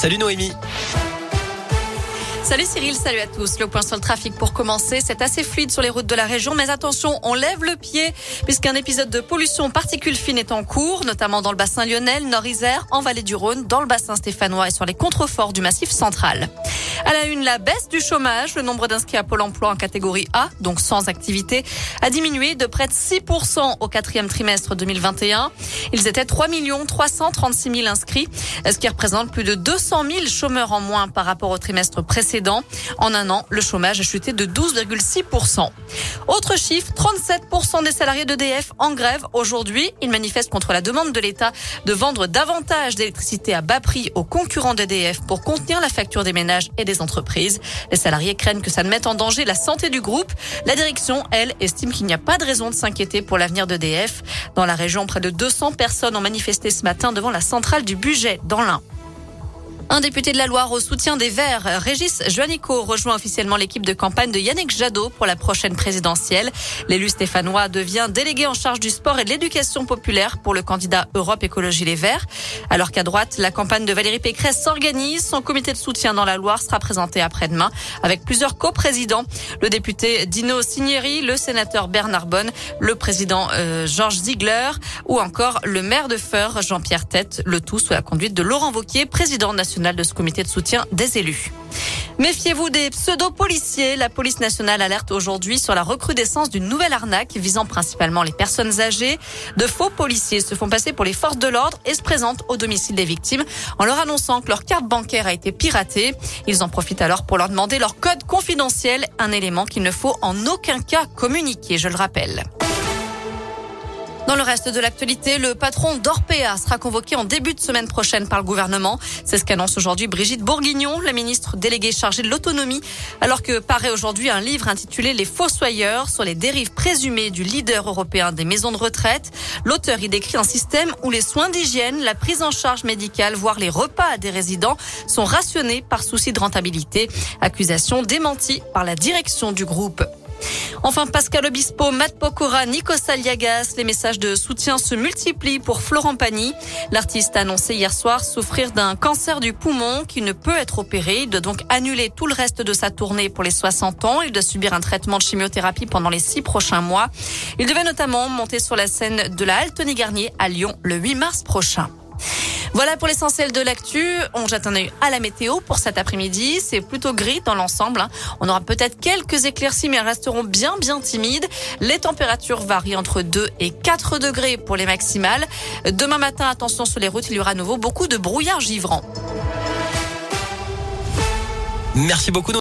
Salut Noémie. Salut Cyril, salut à tous. Le point sur le trafic pour commencer, c'est assez fluide sur les routes de la région, mais attention, on lève le pied puisqu'un épisode de pollution particules fines est en cours, notamment dans le bassin lyonnais, Nord-Isère, en vallée du Rhône, dans le bassin stéphanois et sur les contreforts du massif central. À la une, la baisse du chômage. Le nombre d'inscrits à Pôle emploi en catégorie A, donc sans activité, a diminué de près de 6% au quatrième trimestre 2021. Ils étaient 3 336 000 inscrits, ce qui représente plus de 200 000 chômeurs en moins par rapport au trimestre précédent. En un an, le chômage a chuté de 12,6%. Autre chiffre, 37% des salariés d'EDF en grève aujourd'hui. Ils manifestent contre la demande de l'État de vendre davantage d'électricité à bas prix aux concurrents d'EDF pour contenir la facture des ménages et des entreprises. Les salariés craignent que ça ne mette en danger la santé du groupe. La direction, elle, estime qu'il n'y a pas de raison de s'inquiéter pour l'avenir d'EDF. Dans la région, près de 200 personnes ont manifesté ce matin devant la centrale du budget dans l'Ain. Un député de la Loire au soutien des Verts, Régis Joannico, rejoint officiellement l'équipe de campagne de Yannick Jadot pour la prochaine présidentielle. L'élu stéphanois devient délégué en charge du sport et de l'éducation populaire pour le candidat Europe Écologie Les Verts. Alors qu'à droite, la campagne de Valérie Pécresse s'organise. Son comité de soutien dans la Loire sera présenté après-demain avec plusieurs coprésidents. Le député Dino Signeri, le sénateur Bernard Bonne, le président euh, Georges Ziegler ou encore le maire de Feur, Jean-Pierre Tête, le tout sous la conduite de Laurent Vauquier, président national de ce comité de soutien des élus. Méfiez-vous des pseudo-policiers. La police nationale alerte aujourd'hui sur la recrudescence d'une nouvelle arnaque visant principalement les personnes âgées. De faux policiers se font passer pour les forces de l'ordre et se présentent au domicile des victimes en leur annonçant que leur carte bancaire a été piratée. Ils en profitent alors pour leur demander leur code confidentiel, un élément qu'il ne faut en aucun cas communiquer, je le rappelle. Dans le reste de l'actualité, le patron d'Orpea sera convoqué en début de semaine prochaine par le gouvernement. C'est ce qu'annonce aujourd'hui Brigitte Bourguignon, la ministre déléguée chargée de l'autonomie, alors que paraît aujourd'hui un livre intitulé Les Fossoyeurs sur les dérives présumées du leader européen des maisons de retraite. L'auteur y décrit un système où les soins d'hygiène, la prise en charge médicale, voire les repas des résidents sont rationnés par souci de rentabilité. Accusation démentie par la direction du groupe. Enfin, Pascal Obispo, Matt Pokora, Nico Saliagas, les messages de soutien se multiplient pour Florent Pagny. L'artiste a annoncé hier soir souffrir d'un cancer du poumon qui ne peut être opéré. Il doit donc annuler tout le reste de sa tournée pour les 60 ans. Il doit subir un traitement de chimiothérapie pendant les six prochains mois. Il devait notamment monter sur la scène de la Altony Garnier à Lyon le 8 mars prochain. Voilà pour l'essentiel de l'actu. On jette un œil à la météo pour cet après-midi. C'est plutôt gris dans l'ensemble. Hein. On aura peut-être quelques éclaircies, mais elles resteront bien, bien timides. Les températures varient entre 2 et 4 degrés pour les maximales. Demain matin, attention sur les routes, il y aura à nouveau beaucoup de brouillard givrant. Merci beaucoup.